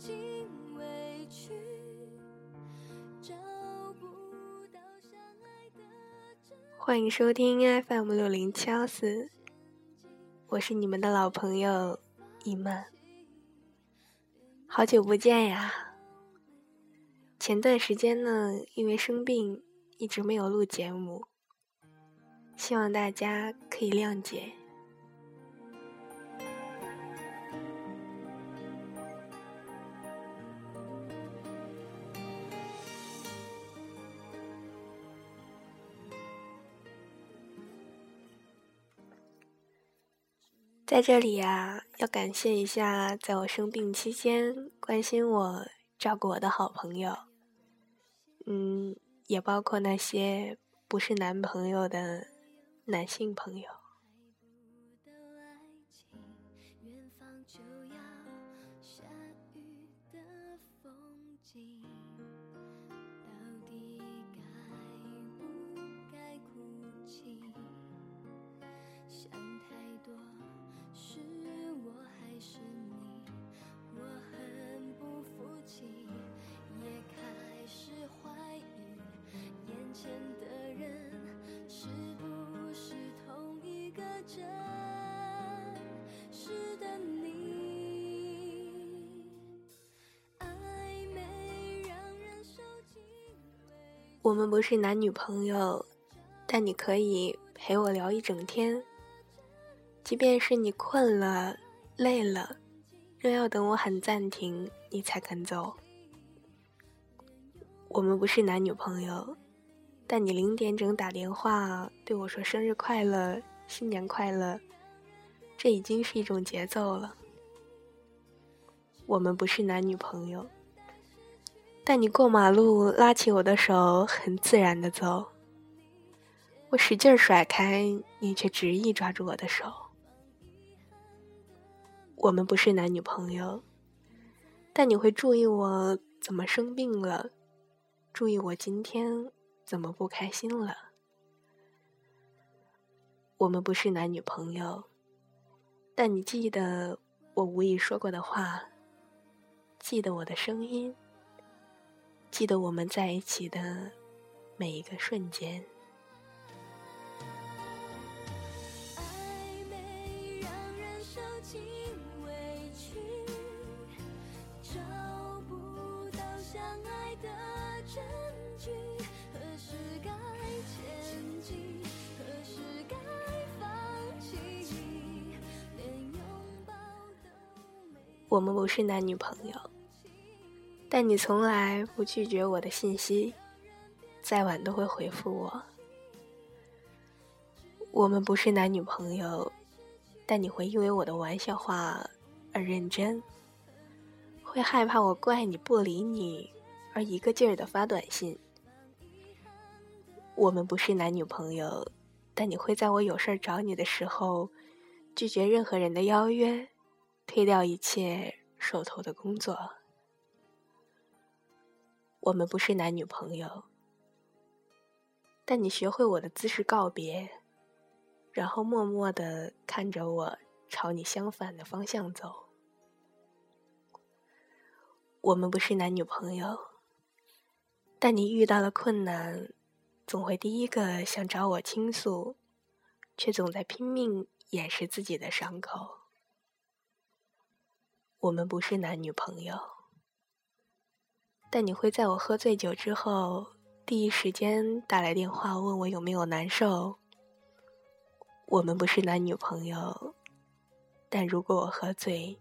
情委屈欢迎收听 FM 六零七幺四，我是你们的老朋友一曼，好久不见呀！前段时间呢，因为生病，一直没有录节目，希望大家可以谅解。在这里呀，要感谢一下在我生病期间关心我、照顾我的好朋友，嗯，也包括那些不是男朋友的男性朋友。我们不是男女朋友，但你可以陪我聊一整天。即便是你困了、累了，仍要等我喊暂停，你才肯走。我们不是男女朋友，但你零点整打电话对我说生日快乐、新年快乐，这已经是一种节奏了。我们不是男女朋友。但你过马路拉起我的手，很自然的走。我使劲甩开，你却执意抓住我的手。我们不是男女朋友，但你会注意我怎么生病了，注意我今天怎么不开心了。我们不是男女朋友，但你记得我无意说过的话，记得我的声音。记得我们在一起的每一个瞬间。我们不是男女朋友。但你从来不拒绝我的信息，再晚都会回复我。我们不是男女朋友，但你会因为我的玩笑话而认真，会害怕我怪你不理你而一个劲儿的发短信。我们不是男女朋友，但你会在我有事儿找你的时候，拒绝任何人的邀约，推掉一切手头的工作。我们不是男女朋友，但你学会我的姿势告别，然后默默的看着我朝你相反的方向走。我们不是男女朋友，但你遇到了困难，总会第一个想找我倾诉，却总在拼命掩饰自己的伤口。我们不是男女朋友。但你会在我喝醉酒之后，第一时间打来电话问我有没有难受。我们不是男女朋友，但如果我喝醉，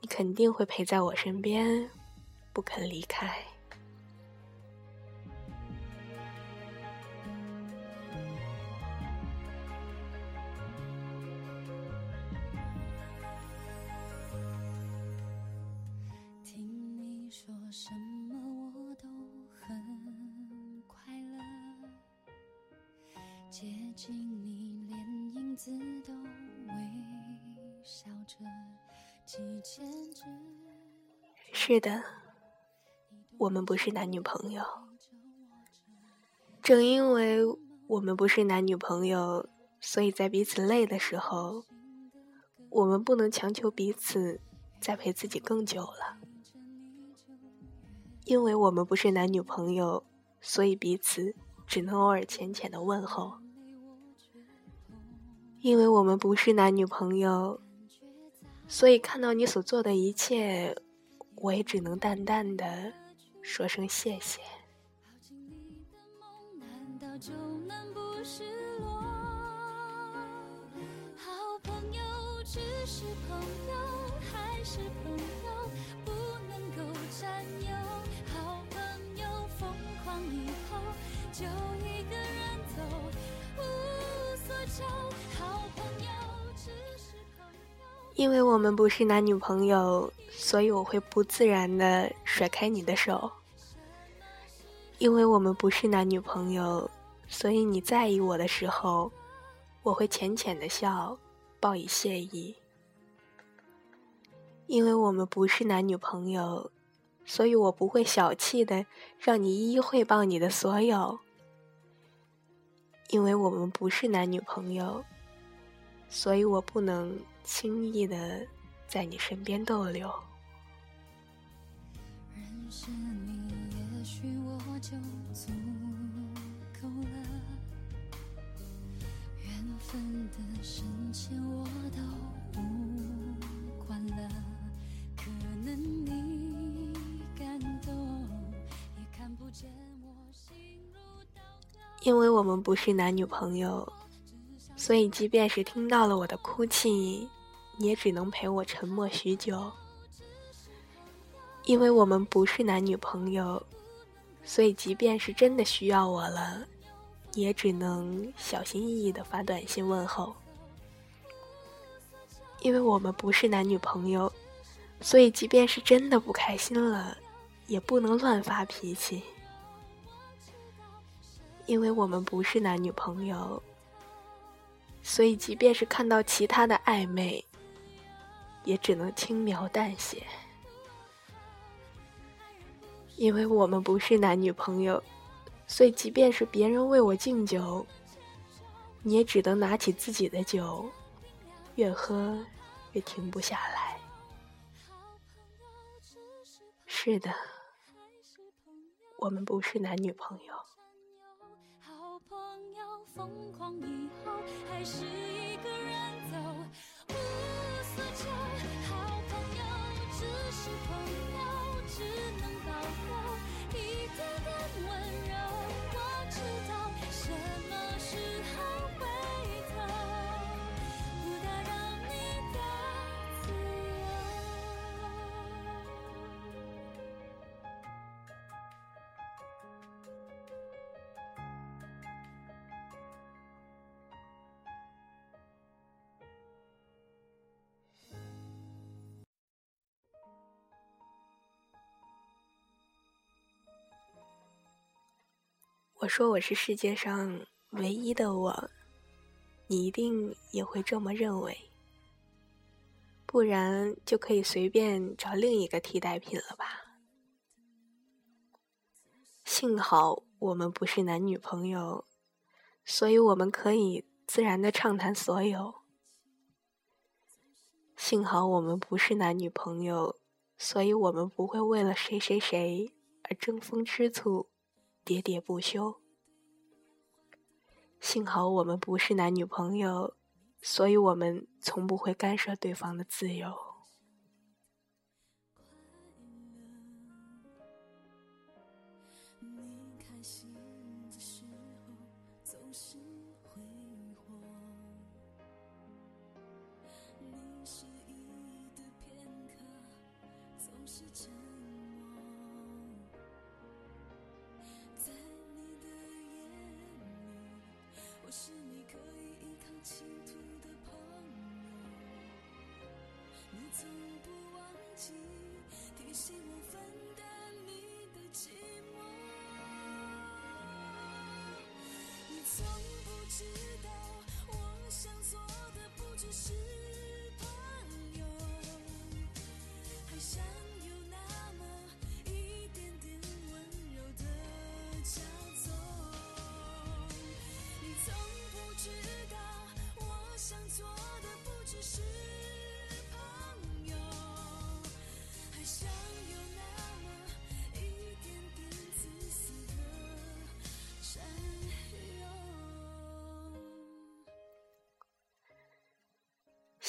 你肯定会陪在我身边，不肯离开。什么？我都很快乐。接近你，连影子都微笑着是的，我们不是男女朋友。正因为我们不是男女朋友，所以在彼此累的时候，我们不能强求彼此再陪自己更久了。因为我们不是男女朋友，所以彼此只能偶尔浅浅的问候。因为我们不是男女朋友，所以看到你所做的一切，我也只能淡淡的说声谢谢。只是朋友，还是朋友，不能够占有当以后就一个人走，无所求因为我们不是男女朋友，所以我会不自然的甩开你的手。因为我们不是男女朋友，所以你在意我的时候，我会浅浅的笑，报以谢意。因为我们不是男女朋友，所以我不会小气的让你一一汇报你的所有。因为我们不是男女朋友，所以我不能。轻易的在你身边逗留。认识你，也许我就足够了。缘分的深浅，我都因为我们不是男女朋友。所以，即便是听到了我的哭泣，你也只能陪我沉默许久。因为我们不是男女朋友，所以即便是真的需要我了，你也只能小心翼翼的发短信问候。因为我们不是男女朋友，所以即便是真的不开心了，也不能乱发脾气。因为我们不是男女朋友。所以，即便是看到其他的暧昧，也只能轻描淡写，因为我们不是男女朋友。所以，即便是别人为我敬酒，你也只能拿起自己的酒，越喝越停不下来。是的，我们不是男女朋友。疯狂以后，还是一个人走，我说我是世界上唯一的我，你一定也会这么认为，不然就可以随便找另一个替代品了吧。幸好我们不是男女朋友，所以我们可以自然的畅谈所有。幸好我们不是男女朋友，所以我们不会为了谁谁谁而争风吃醋。喋喋不休。幸好我们不是男女朋友，所以我们从不会干涉对方的自由。失的片刻，总是沉。从不忘记提醒我分担你的寂寞。你从不知道我想做的不只是朋友还想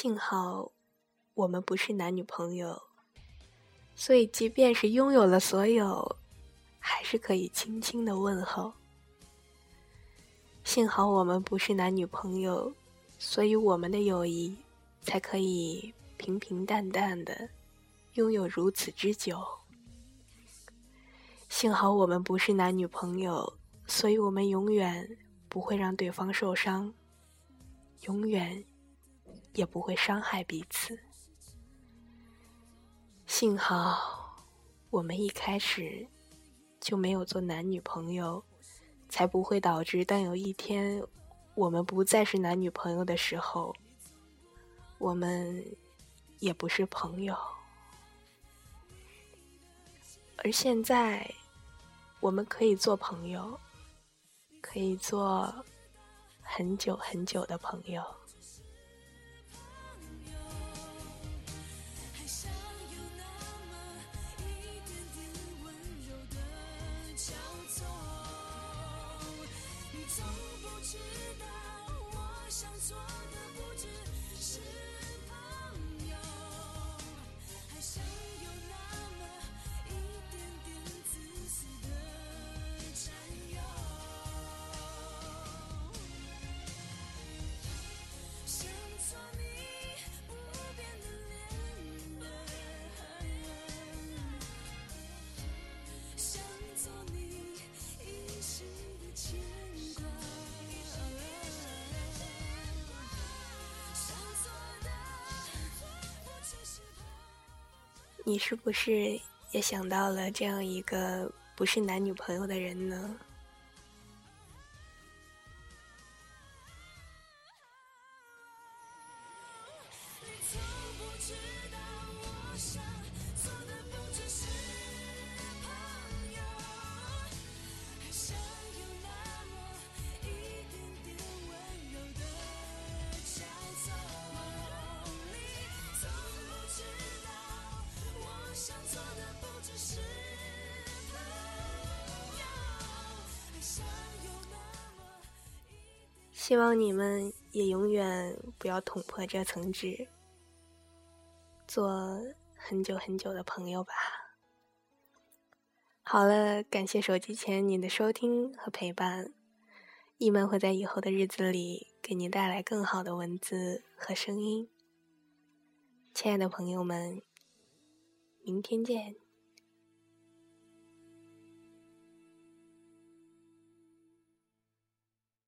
幸好我们不是男女朋友，所以即便是拥有了所有，还是可以轻轻的问候。幸好我们不是男女朋友，所以我们的友谊才可以平平淡淡的拥有如此之久。幸好我们不是男女朋友，所以我们永远不会让对方受伤，永远也不会伤害彼此。幸好我们一开始就没有做男女朋友。才不会导致，当有一天我们不再是男女朋友的时候，我们也不是朋友。而现在，我们可以做朋友，可以做很久很久的朋友。你是不是也想到了这样一个不是男女朋友的人呢？希望你们也永远不要捅破这层纸，做很久很久的朋友吧。好了，感谢手机前你的收听和陪伴，一门会在以后的日子里给您带来更好的文字和声音。亲爱的朋友们，明天见。